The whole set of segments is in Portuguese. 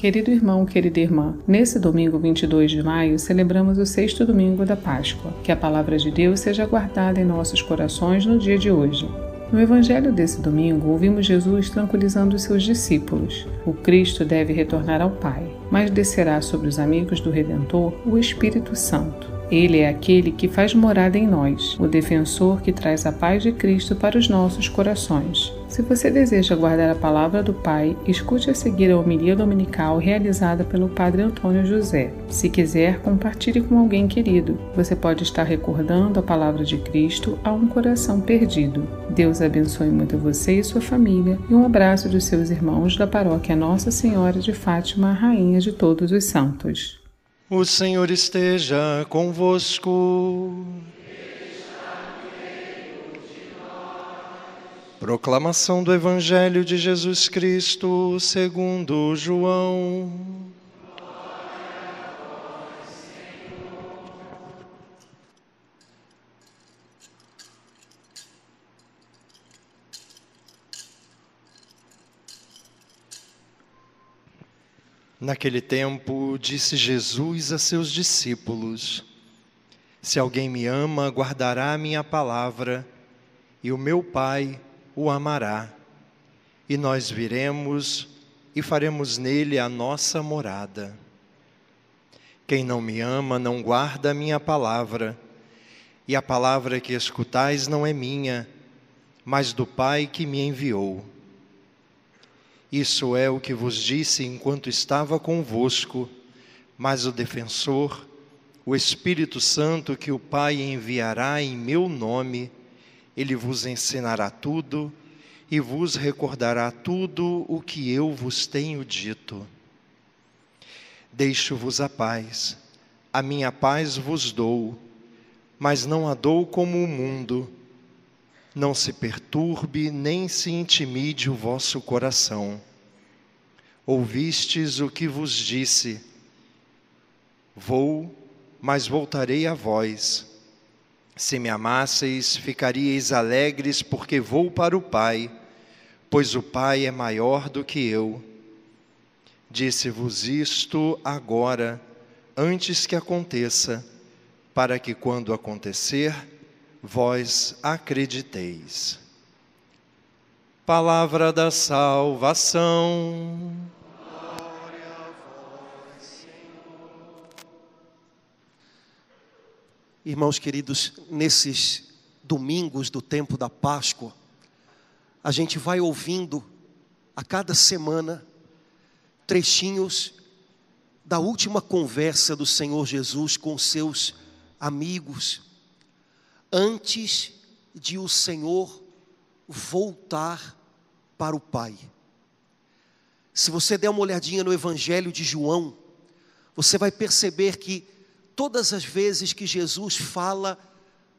Querido irmão, querida irmã, nesse domingo 22 de maio celebramos o sexto domingo da Páscoa. Que a palavra de Deus seja guardada em nossos corações no dia de hoje. No evangelho desse domingo, ouvimos Jesus tranquilizando os seus discípulos. O Cristo deve retornar ao Pai, mas descerá sobre os amigos do Redentor o Espírito Santo. Ele é aquele que faz morada em nós, o defensor que traz a paz de Cristo para os nossos corações. Se você deseja guardar a palavra do Pai, escute a seguir a homilia dominical realizada pelo Padre Antônio José. Se quiser, compartilhe com alguém querido. Você pode estar recordando a palavra de Cristo a um coração perdido. Deus abençoe muito você e sua família e um abraço dos seus irmãos da paróquia Nossa Senhora de Fátima, Rainha de Todos os Santos. O Senhor esteja convosco. Proclamação do Evangelho de Jesus Cristo, segundo João. Naquele tempo, disse Jesus a seus discípulos: Se alguém me ama, guardará a minha palavra, e o meu Pai o amará. E nós viremos e faremos nele a nossa morada. Quem não me ama não guarda a minha palavra, e a palavra que escutais não é minha, mas do Pai que me enviou. Isso é o que vos disse enquanto estava convosco, mas o defensor, o Espírito Santo que o Pai enviará em meu nome, ele vos ensinará tudo e vos recordará tudo o que eu vos tenho dito. Deixo-vos a paz, a minha paz vos dou, mas não a dou como o mundo não se perturbe nem se intimide o vosso coração. Ouvistes o que vos disse: Vou, mas voltarei a vós. Se me amasseis, ficaríeis alegres, porque vou para o Pai, pois o Pai é maior do que eu. Disse-vos isto agora, antes que aconteça, para que quando acontecer, vós acrediteis. Palavra da salvação. Irmãos queridos, nesses domingos do tempo da Páscoa, a gente vai ouvindo a cada semana trechinhos da última conversa do Senhor Jesus com seus amigos antes de o Senhor voltar para o Pai. Se você der uma olhadinha no Evangelho de João, você vai perceber que todas as vezes que Jesus fala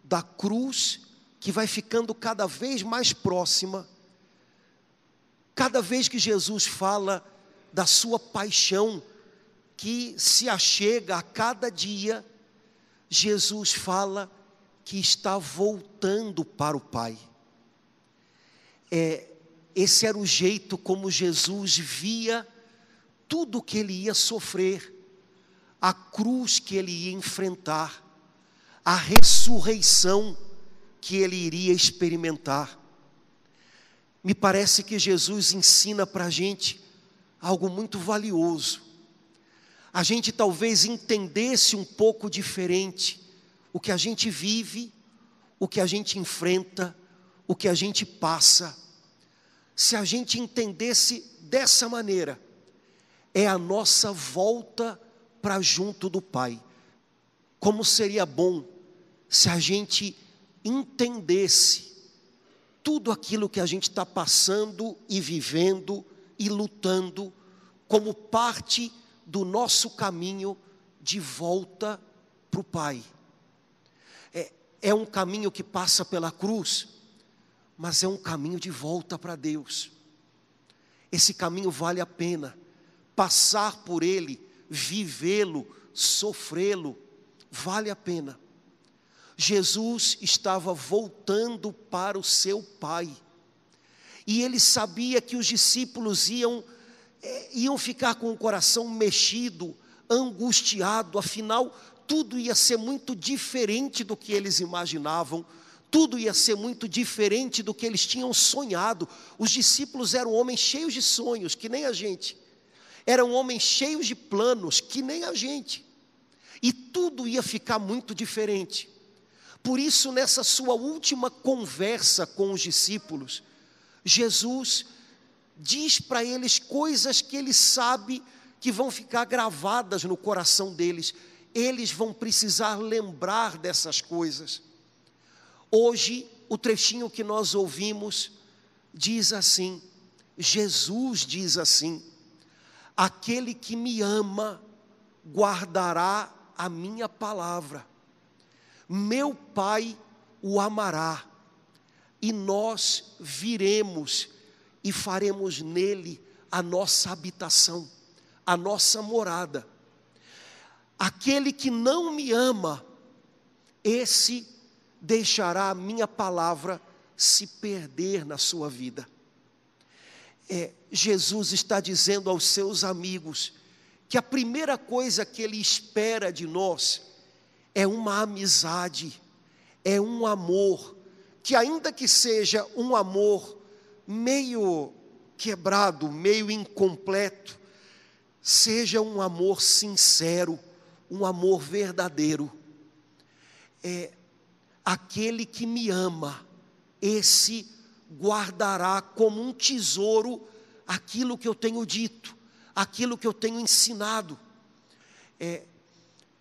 da cruz, que vai ficando cada vez mais próxima, cada vez que Jesus fala da sua paixão, que se achega a cada dia, Jesus fala que está voltando para o Pai. É, esse era o jeito como Jesus via tudo o que ele ia sofrer, a cruz que ele ia enfrentar, a ressurreição que ele iria experimentar. Me parece que Jesus ensina para a gente algo muito valioso. A gente talvez entendesse um pouco diferente o que a gente vive, o que a gente enfrenta, o que a gente passa. Se a gente entendesse dessa maneira, é a nossa volta para junto do Pai. Como seria bom se a gente entendesse tudo aquilo que a gente está passando e vivendo e lutando como parte do nosso caminho de volta para o Pai é um caminho que passa pela cruz, mas é um caminho de volta para Deus. Esse caminho vale a pena. Passar por ele, vivê-lo, sofrê-lo, vale a pena. Jesus estava voltando para o seu Pai. E ele sabia que os discípulos iam é, iam ficar com o coração mexido, angustiado, afinal, tudo ia ser muito diferente do que eles imaginavam, tudo ia ser muito diferente do que eles tinham sonhado. Os discípulos eram homens cheios de sonhos, que nem a gente, eram homens cheios de planos, que nem a gente, e tudo ia ficar muito diferente. Por isso, nessa sua última conversa com os discípulos, Jesus diz para eles coisas que ele sabe que vão ficar gravadas no coração deles. Eles vão precisar lembrar dessas coisas. Hoje, o trechinho que nós ouvimos diz assim: Jesus diz assim: Aquele que me ama guardará a minha palavra, meu Pai o amará, e nós viremos e faremos nele a nossa habitação, a nossa morada. Aquele que não me ama, esse deixará a minha palavra se perder na sua vida. É, Jesus está dizendo aos seus amigos que a primeira coisa que ele espera de nós é uma amizade, é um amor, que ainda que seja um amor meio quebrado, meio incompleto, seja um amor sincero, um amor verdadeiro. É aquele que me ama, esse guardará como um tesouro aquilo que eu tenho dito, aquilo que eu tenho ensinado. É,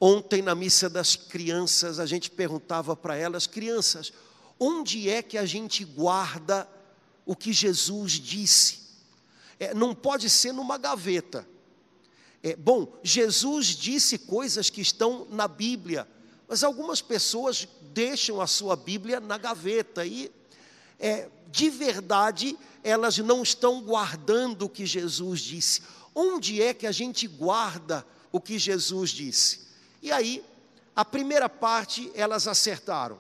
ontem na missa das crianças a gente perguntava para elas, crianças, onde é que a gente guarda o que Jesus disse. É, não pode ser numa gaveta. É, bom, Jesus disse coisas que estão na Bíblia, mas algumas pessoas deixam a sua Bíblia na gaveta e, é, de verdade, elas não estão guardando o que Jesus disse. Onde é que a gente guarda o que Jesus disse? E aí, a primeira parte elas acertaram.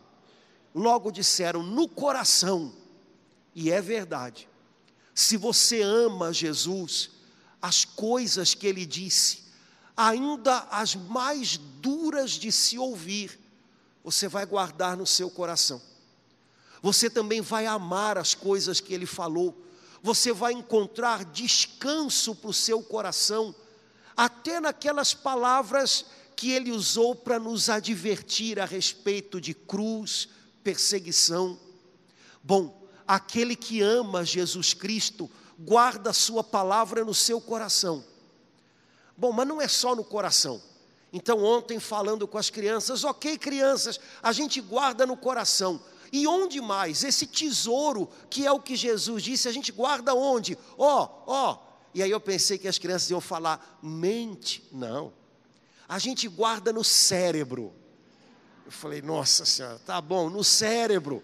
Logo disseram no coração. E é verdade. Se você ama Jesus, as coisas que ele disse, ainda as mais duras de se ouvir, você vai guardar no seu coração. Você também vai amar as coisas que ele falou. Você vai encontrar descanso para o seu coração, até naquelas palavras que ele usou para nos advertir a respeito de cruz, perseguição. Bom, aquele que ama Jesus Cristo guarda a sua palavra no seu coração. Bom, mas não é só no coração. Então, ontem falando com as crianças, ok, crianças, a gente guarda no coração. E onde mais? Esse tesouro, que é o que Jesus disse, a gente guarda onde? Ó, oh, ó. Oh. E aí eu pensei que as crianças iam falar, mente. Não. A gente guarda no cérebro. Eu falei, nossa senhora, tá bom, no cérebro.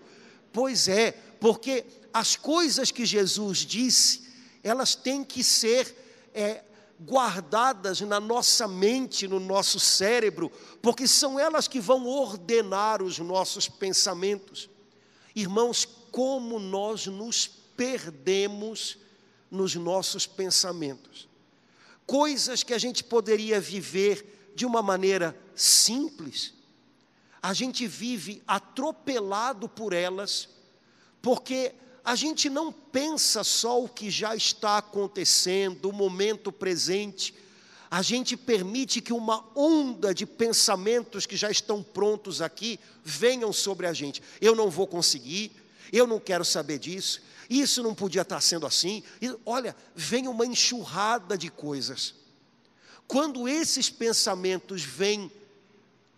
Pois é, porque as coisas que Jesus disse, elas têm que ser é, guardadas na nossa mente, no nosso cérebro, porque são elas que vão ordenar os nossos pensamentos. Irmãos, como nós nos perdemos nos nossos pensamentos. Coisas que a gente poderia viver de uma maneira simples, a gente vive atropelado por elas, porque a gente não pensa só o que já está acontecendo, o momento presente, a gente permite que uma onda de pensamentos que já estão prontos aqui venham sobre a gente. Eu não vou conseguir, eu não quero saber disso, isso não podia estar sendo assim. E, olha, vem uma enxurrada de coisas. Quando esses pensamentos vêm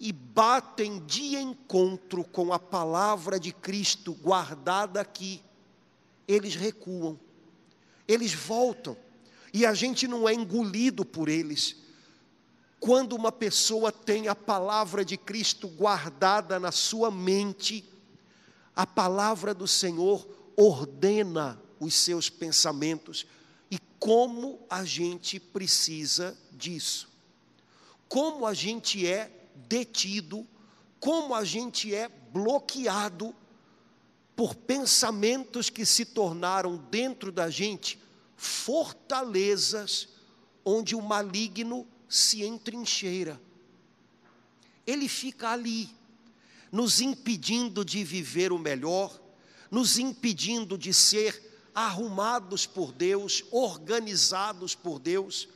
e batem de encontro com a palavra de Cristo guardada aqui, eles recuam, eles voltam, e a gente não é engolido por eles. Quando uma pessoa tem a palavra de Cristo guardada na sua mente, a palavra do Senhor ordena os seus pensamentos, e como a gente precisa disso. Como a gente é detido, como a gente é bloqueado por pensamentos que se tornaram dentro da gente fortalezas onde o maligno se entrincheira. Ele fica ali, nos impedindo de viver o melhor, nos impedindo de ser arrumados por Deus, organizados por Deus,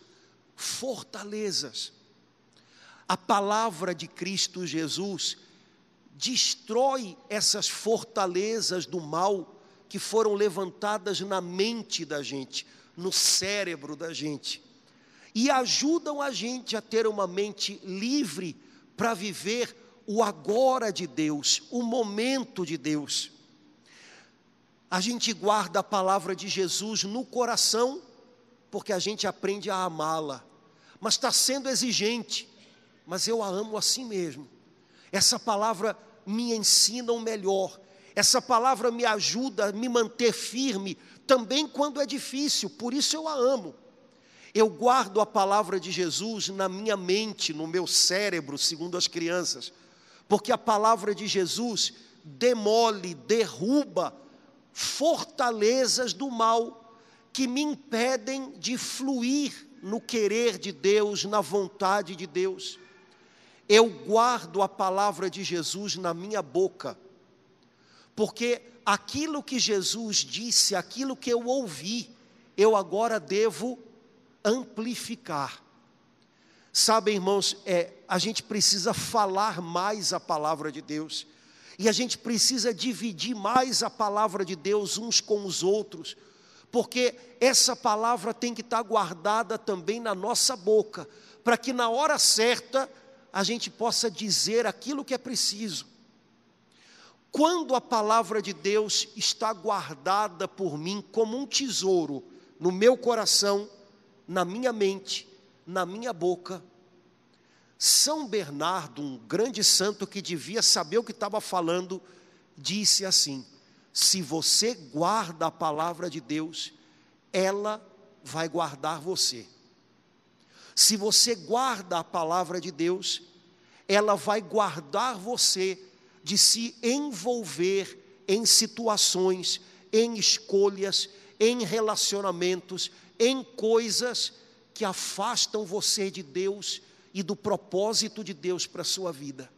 fortalezas. A palavra de Cristo Jesus destrói essas fortalezas do mal que foram levantadas na mente da gente, no cérebro da gente, e ajudam a gente a ter uma mente livre para viver o agora de Deus, o momento de Deus. A gente guarda a palavra de Jesus no coração, porque a gente aprende a amá-la, mas está sendo exigente, mas eu a amo assim mesmo. Essa palavra me ensina o melhor. Essa palavra me ajuda a me manter firme, também quando é difícil, por isso eu a amo. Eu guardo a palavra de Jesus na minha mente, no meu cérebro, segundo as crianças, porque a palavra de Jesus demole, derruba fortalezas do mal que me impedem de fluir no querer de Deus, na vontade de Deus eu guardo a palavra de Jesus na minha boca, porque aquilo que Jesus disse, aquilo que eu ouvi, eu agora devo amplificar. Sabe, irmãos, é, a gente precisa falar mais a palavra de Deus, e a gente precisa dividir mais a palavra de Deus uns com os outros, porque essa palavra tem que estar guardada também na nossa boca, para que na hora certa a gente possa dizer aquilo que é preciso. Quando a palavra de Deus está guardada por mim como um tesouro no meu coração, na minha mente, na minha boca, São Bernardo, um grande santo que devia saber o que estava falando, disse assim: se você guarda a palavra de Deus, ela vai guardar você. Se você guarda a palavra de Deus, ela vai guardar você de se envolver em situações, em escolhas, em relacionamentos, em coisas que afastam você de Deus e do propósito de Deus para a sua vida.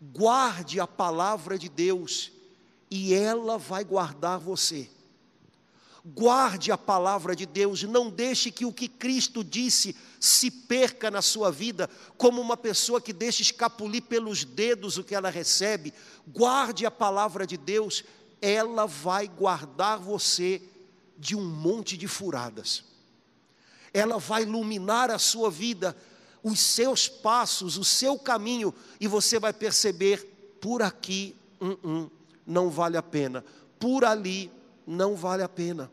Guarde a palavra de Deus e ela vai guardar você guarde a palavra de Deus, não deixe que o que Cristo disse se perca na sua vida, como uma pessoa que deixa escapulir pelos dedos o que ela recebe. Guarde a palavra de Deus, ela vai guardar você de um monte de furadas. Ela vai iluminar a sua vida, os seus passos, o seu caminho, e você vai perceber: por aqui, hum, hum, não vale a pena, por ali, não vale a pena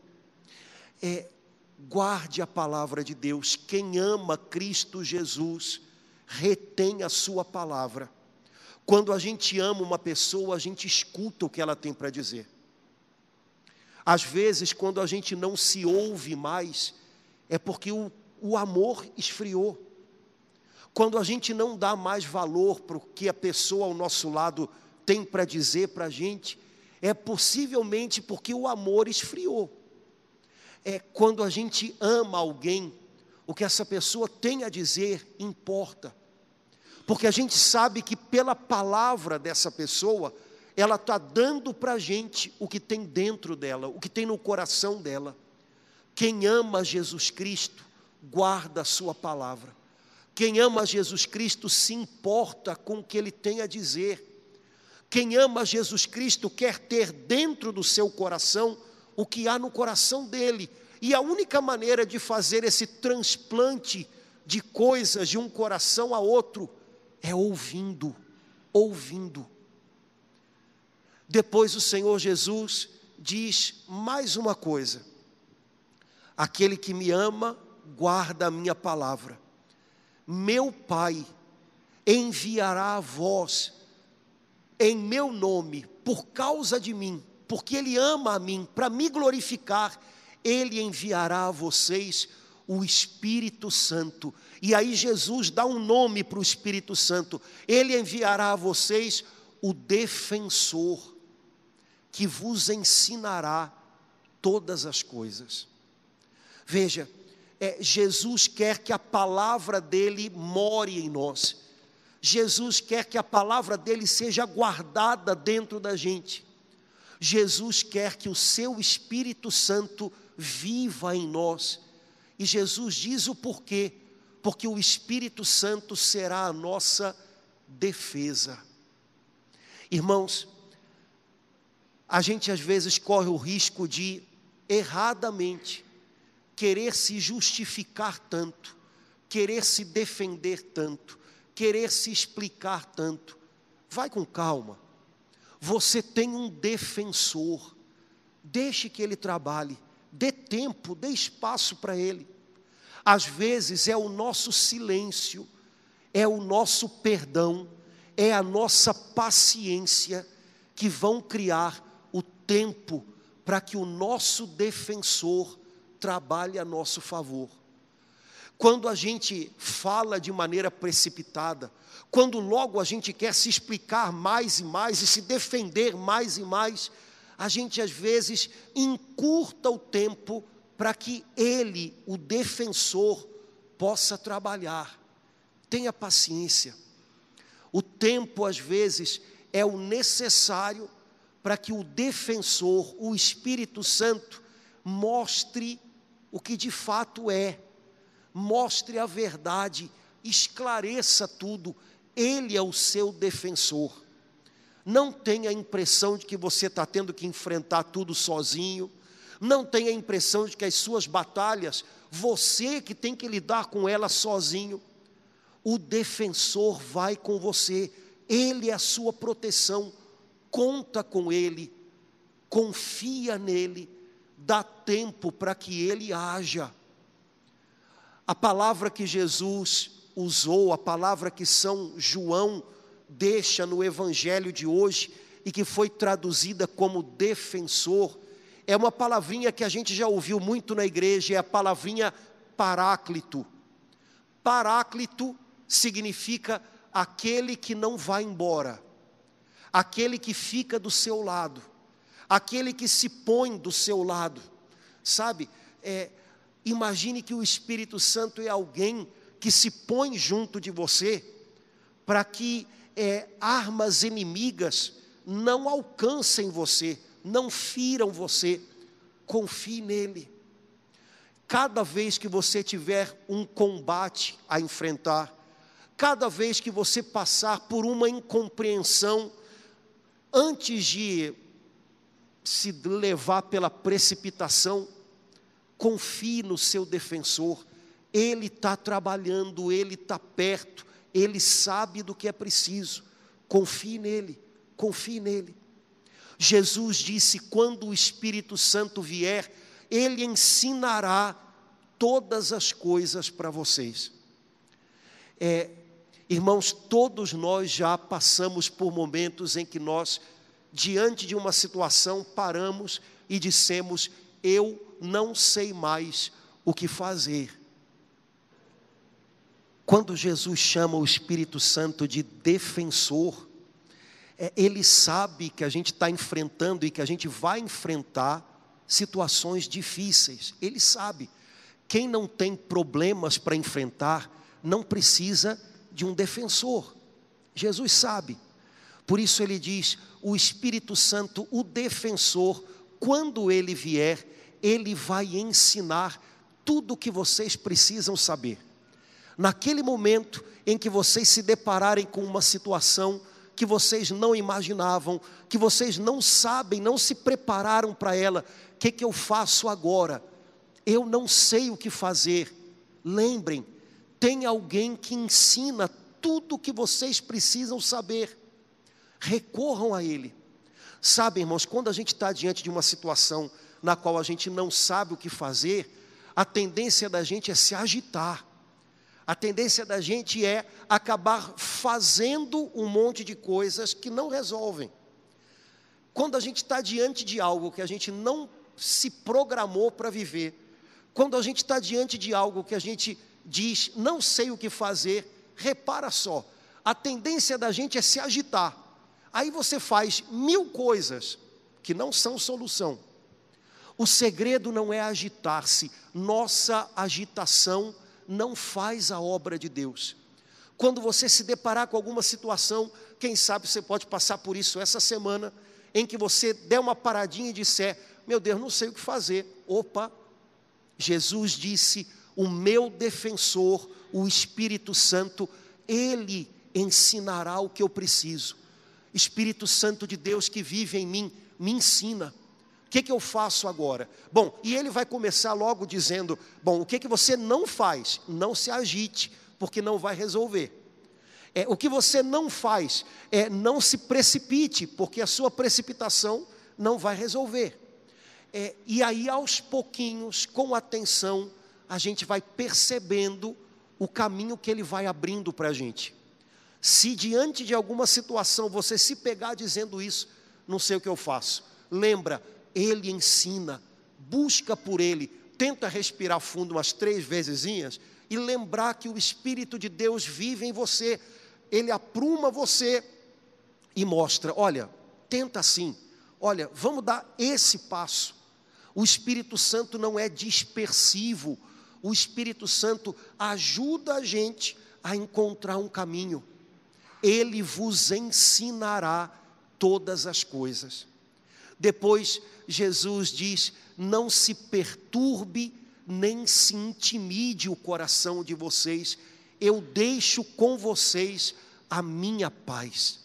é guarde a palavra de Deus. Quem ama Cristo Jesus, retém a sua palavra. Quando a gente ama uma pessoa, a gente escuta o que ela tem para dizer. Às vezes, quando a gente não se ouve mais, é porque o, o amor esfriou. Quando a gente não dá mais valor para o que a pessoa ao nosso lado tem para dizer para a gente, é possivelmente porque o amor esfriou é quando a gente ama alguém, o que essa pessoa tem a dizer importa. Porque a gente sabe que pela palavra dessa pessoa, ela está dando para a gente o que tem dentro dela, o que tem no coração dela. Quem ama Jesus Cristo, guarda a sua palavra. Quem ama Jesus Cristo se importa com o que ele tem a dizer. Quem ama Jesus Cristo quer ter dentro do seu coração o que há no coração dele. E a única maneira de fazer esse transplante de coisas de um coração a outro é ouvindo, ouvindo. Depois o Senhor Jesus diz mais uma coisa: aquele que me ama, guarda a minha palavra. Meu Pai enviará a vós em meu nome, por causa de mim, porque Ele ama a mim, para me glorificar, Ele enviará a vocês o Espírito Santo. E aí Jesus dá um nome para o Espírito Santo. Ele enviará a vocês o defensor, que vos ensinará todas as coisas. Veja, é, Jesus quer que a palavra dele more em nós. Jesus quer que a palavra dele seja guardada dentro da gente. Jesus quer que o seu Espírito Santo viva em nós. E Jesus diz o porquê: porque o Espírito Santo será a nossa defesa. Irmãos, a gente às vezes corre o risco de, erradamente, querer se justificar tanto, querer se defender tanto, querer se explicar tanto. Vai com calma. Você tem um defensor. Deixe que ele trabalhe. Dê tempo, dê espaço para ele. Às vezes é o nosso silêncio, é o nosso perdão, é a nossa paciência que vão criar o tempo para que o nosso defensor trabalhe a nosso favor. Quando a gente fala de maneira precipitada, quando logo a gente quer se explicar mais e mais e se defender mais e mais, a gente às vezes encurta o tempo para que ele, o defensor, possa trabalhar. Tenha paciência. O tempo às vezes é o necessário para que o defensor, o Espírito Santo, mostre o que de fato é mostre a verdade, esclareça tudo, Ele é o seu defensor. Não tenha a impressão de que você está tendo que enfrentar tudo sozinho, não tenha a impressão de que as suas batalhas, você que tem que lidar com elas sozinho. O defensor vai com você, Ele é a sua proteção, conta com Ele, confia nele, dá tempo para que Ele haja. A palavra que Jesus usou, a palavra que São João deixa no evangelho de hoje e que foi traduzida como defensor, é uma palavrinha que a gente já ouviu muito na igreja, é a palavrinha paráclito. Paráclito significa aquele que não vai embora, aquele que fica do seu lado, aquele que se põe do seu lado, sabe? É, Imagine que o Espírito Santo é alguém que se põe junto de você para que é, armas inimigas não alcancem você, não firam você. Confie nele. Cada vez que você tiver um combate a enfrentar, cada vez que você passar por uma incompreensão, antes de se levar pela precipitação, confie no seu defensor, ele está trabalhando, ele está perto, ele sabe do que é preciso. Confie nele, confie nele. Jesus disse: quando o Espírito Santo vier, ele ensinará todas as coisas para vocês. É, irmãos, todos nós já passamos por momentos em que nós, diante de uma situação, paramos e dissemos: Eu não sei mais o que fazer. Quando Jesus chama o Espírito Santo de defensor, é, ele sabe que a gente está enfrentando e que a gente vai enfrentar situações difíceis. Ele sabe. Quem não tem problemas para enfrentar, não precisa de um defensor. Jesus sabe. Por isso ele diz: o Espírito Santo, o defensor, quando ele vier, ele vai ensinar tudo o que vocês precisam saber. Naquele momento em que vocês se depararem com uma situação que vocês não imaginavam, que vocês não sabem, não se prepararam para ela, o que, que eu faço agora? Eu não sei o que fazer. Lembrem, tem alguém que ensina tudo o que vocês precisam saber. Recorram a Ele. Sabe, irmãos, quando a gente está diante de uma situação na qual a gente não sabe o que fazer, a tendência da gente é se agitar. A tendência da gente é acabar fazendo um monte de coisas que não resolvem. Quando a gente está diante de algo que a gente não se programou para viver, quando a gente está diante de algo que a gente diz, não sei o que fazer, repara só, a tendência da gente é se agitar. Aí você faz mil coisas que não são solução O segredo não é agitar-se, nossa agitação não faz a obra de Deus. Quando você se deparar com alguma situação, quem sabe você pode passar por isso essa semana, em que você der uma paradinha e disser: Meu Deus, não sei o que fazer. Opa, Jesus disse: O meu defensor, o Espírito Santo, ele ensinará o que eu preciso. Espírito Santo de Deus que vive em mim, me ensina. O que, que eu faço agora? Bom, e ele vai começar logo dizendo: Bom, o que, que você não faz? Não se agite, porque não vai resolver. É, o que você não faz é não se precipite, porque a sua precipitação não vai resolver. É, e aí, aos pouquinhos, com atenção, a gente vai percebendo o caminho que ele vai abrindo para a gente. Se diante de alguma situação você se pegar dizendo isso, não sei o que eu faço. Lembra, ele ensina, busca por ele, tenta respirar fundo umas três vezes e lembrar que o Espírito de Deus vive em você, ele apruma você e mostra: olha, tenta assim, olha, vamos dar esse passo. O Espírito Santo não é dispersivo, o Espírito Santo ajuda a gente a encontrar um caminho ele vos ensinará todas as coisas. Depois, Jesus diz: não se perturbe, nem se intimide o coração de vocês, eu deixo com vocês a minha paz.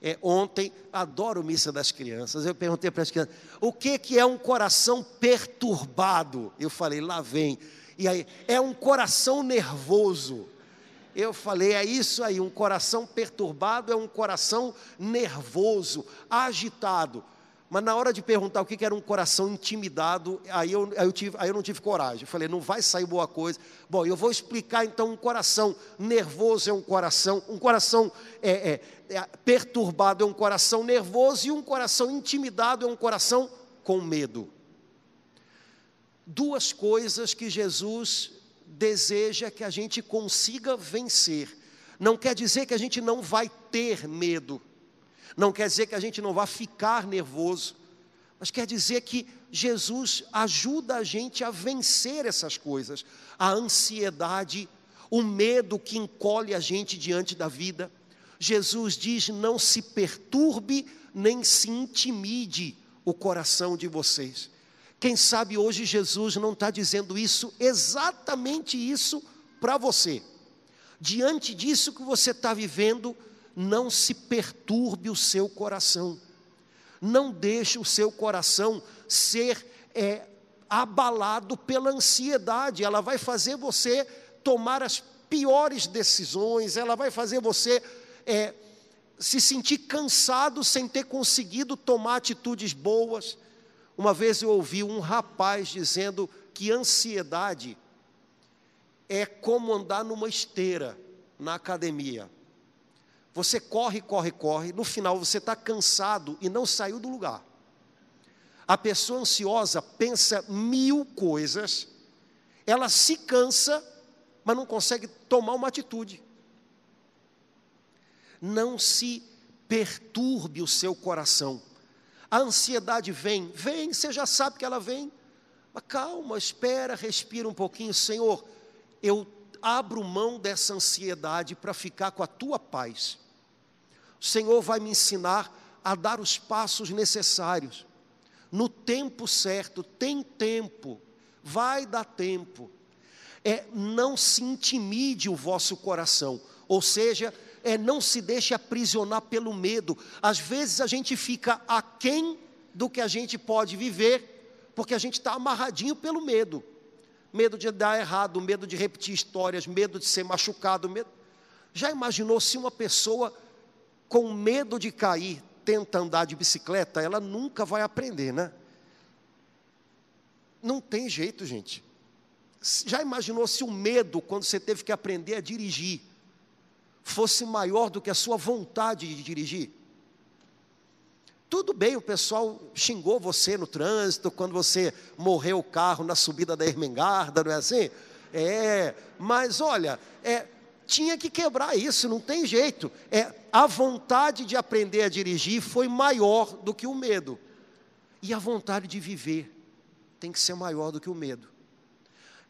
É, ontem, adoro missa das crianças. Eu perguntei para as crianças: o que, que é um coração perturbado? Eu falei: lá vem. E aí, é um coração nervoso. Eu falei, é isso aí, um coração perturbado é um coração nervoso, agitado. Mas na hora de perguntar o que era um coração intimidado, aí eu, aí eu, tive, aí eu não tive coragem. Eu falei, não vai sair boa coisa. Bom, eu vou explicar então um coração nervoso é um coração, um coração é, é, é, perturbado é um coração nervoso e um coração intimidado é um coração com medo. Duas coisas que Jesus deseja que a gente consiga vencer. Não quer dizer que a gente não vai ter medo, não quer dizer que a gente não vai ficar nervoso, mas quer dizer que Jesus ajuda a gente a vencer essas coisas, a ansiedade, o medo que encolhe a gente diante da vida. Jesus diz: não se perturbe nem se intimide o coração de vocês. Quem sabe hoje Jesus não está dizendo isso, exatamente isso, para você. Diante disso que você está vivendo, não se perturbe o seu coração. Não deixe o seu coração ser é, abalado pela ansiedade. Ela vai fazer você tomar as piores decisões, ela vai fazer você é, se sentir cansado sem ter conseguido tomar atitudes boas uma vez eu ouvi um rapaz dizendo que ansiedade é como andar numa esteira na academia. Você corre, corre, corre, no final você está cansado e não saiu do lugar. A pessoa ansiosa pensa mil coisas, ela se cansa, mas não consegue tomar uma atitude. Não se perturbe o seu coração. A ansiedade vem, vem, você já sabe que ela vem. Mas calma, espera, respira um pouquinho, Senhor. Eu abro mão dessa ansiedade para ficar com a tua paz. O Senhor vai me ensinar a dar os passos necessários. No tempo certo, tem tempo, vai dar tempo. É, não se intimide o vosso coração, ou seja, é não se deixe aprisionar pelo medo. Às vezes a gente fica aquém do que a gente pode viver, porque a gente está amarradinho pelo medo. Medo de dar errado, medo de repetir histórias, medo de ser machucado. Medo... Já imaginou se uma pessoa com medo de cair tenta andar de bicicleta? Ela nunca vai aprender, né? Não tem jeito, gente. Já imaginou se o medo, quando você teve que aprender a dirigir, fosse maior do que a sua vontade de dirigir. Tudo bem, o pessoal xingou você no trânsito quando você morreu o carro na subida da Ermengarda, não é assim? É, mas olha, é, tinha que quebrar isso, não tem jeito. É, a vontade de aprender a dirigir foi maior do que o medo. E a vontade de viver. tem que ser maior do que o medo.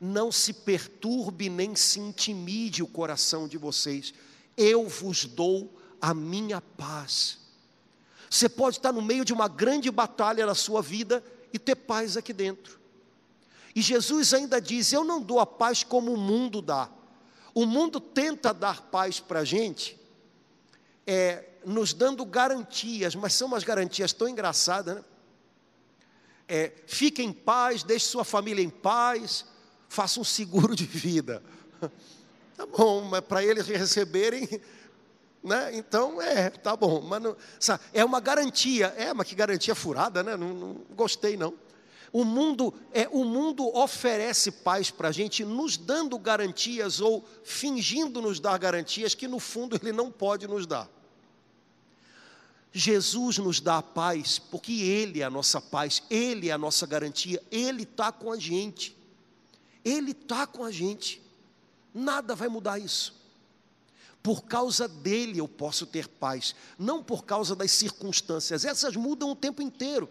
Não se perturbe nem se intimide o coração de vocês. Eu vos dou a minha paz. Você pode estar no meio de uma grande batalha na sua vida e ter paz aqui dentro. E Jesus ainda diz: Eu não dou a paz como o mundo dá. O mundo tenta dar paz para a gente, é, nos dando garantias, mas são umas garantias tão engraçadas, né? É, fique em paz, deixe sua família em paz, faça um seguro de vida. Tá bom, mas para eles receberem, né? Então é, tá bom. Mas não, sabe, é uma garantia, é, mas que garantia furada, né? Não, não gostei não. O mundo é o mundo oferece paz para a gente, nos dando garantias ou fingindo nos dar garantias que no fundo ele não pode nos dar. Jesus nos dá a paz porque Ele é a nossa paz, Ele é a nossa garantia, Ele está com a gente. Ele está com a gente. Nada vai mudar isso. Por causa dele eu posso ter paz, não por causa das circunstâncias, essas mudam o tempo inteiro.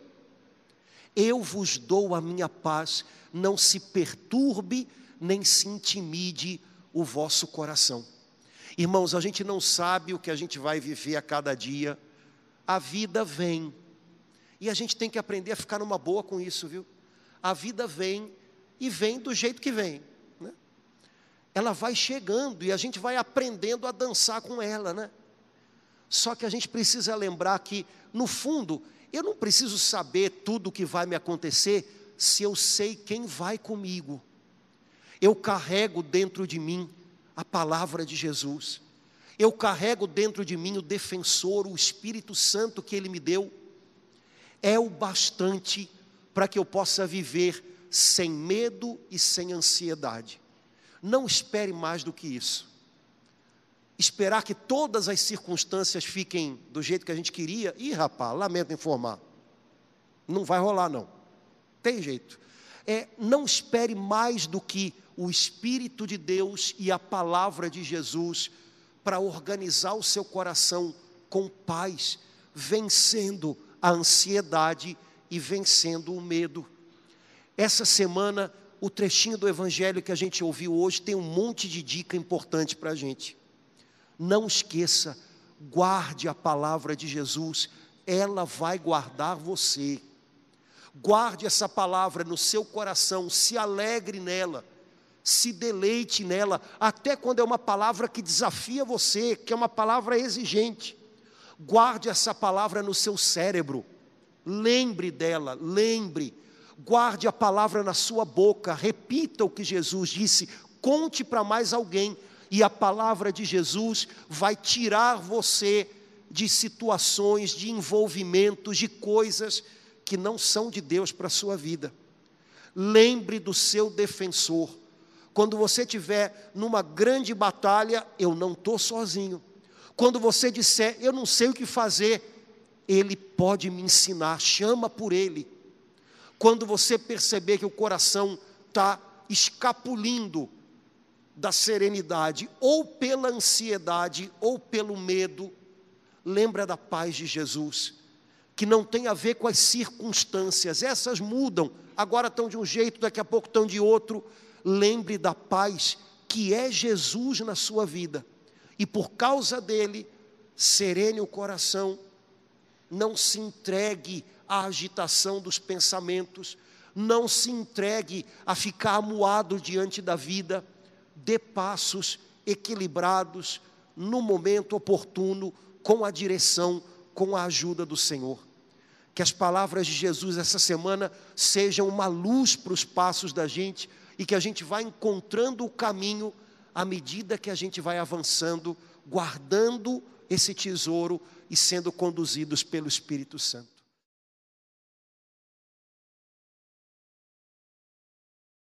Eu vos dou a minha paz, não se perturbe nem se intimide o vosso coração. Irmãos, a gente não sabe o que a gente vai viver a cada dia, a vida vem, e a gente tem que aprender a ficar numa boa com isso, viu? A vida vem e vem do jeito que vem. Ela vai chegando e a gente vai aprendendo a dançar com ela, né? Só que a gente precisa lembrar que, no fundo, eu não preciso saber tudo o que vai me acontecer se eu sei quem vai comigo. Eu carrego dentro de mim a palavra de Jesus. Eu carrego dentro de mim o defensor, o Espírito Santo que Ele me deu. É o bastante para que eu possa viver sem medo e sem ansiedade. Não espere mais do que isso. Esperar que todas as circunstâncias fiquem do jeito que a gente queria, ih, rapaz, lamento informar. Não vai rolar, não. Tem jeito. É, não espere mais do que o Espírito de Deus e a palavra de Jesus para organizar o seu coração com paz, vencendo a ansiedade e vencendo o medo. Essa semana, o trechinho do evangelho que a gente ouviu hoje tem um monte de dica importante para a gente. Não esqueça, guarde a palavra de Jesus, ela vai guardar você. Guarde essa palavra no seu coração, se alegre nela, se deleite nela, até quando é uma palavra que desafia você, que é uma palavra exigente. Guarde essa palavra no seu cérebro, lembre dela, lembre guarde a palavra na sua boca, repita o que Jesus disse, conte para mais alguém, e a palavra de Jesus vai tirar você de situações, de envolvimentos, de coisas que não são de Deus para a sua vida. Lembre do seu defensor. Quando você estiver numa grande batalha, eu não estou sozinho. Quando você disser, eu não sei o que fazer, Ele pode me ensinar, chama por Ele quando você perceber que o coração está escapulindo da serenidade, ou pela ansiedade, ou pelo medo, lembra da paz de Jesus, que não tem a ver com as circunstâncias, essas mudam, agora estão de um jeito, daqui a pouco estão de outro. Lembre da paz que é Jesus na sua vida, e por causa dele, serene o coração, não se entregue à agitação dos pensamentos, não se entregue a ficar amuado diante da vida, dê passos equilibrados no momento oportuno, com a direção, com a ajuda do Senhor. Que as palavras de Jesus essa semana sejam uma luz para os passos da gente e que a gente vá encontrando o caminho à medida que a gente vai avançando, guardando esse tesouro e sendo conduzidos pelo Espírito Santo.